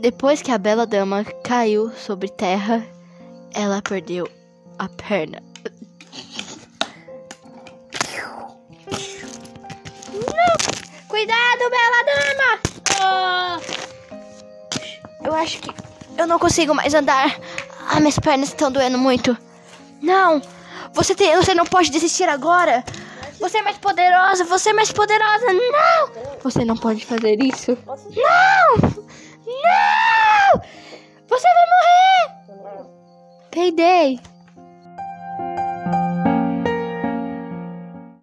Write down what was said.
Depois que a bela dama caiu sobre terra, ela perdeu a perna. Cuidado, bela dama! Ah, eu acho que eu não consigo mais andar. Ah, minhas pernas estão doendo muito. Não! Você, tem, você não pode desistir agora! Você é mais poderosa! Você é mais poderosa! Não! Você não pode fazer isso! Não! Não!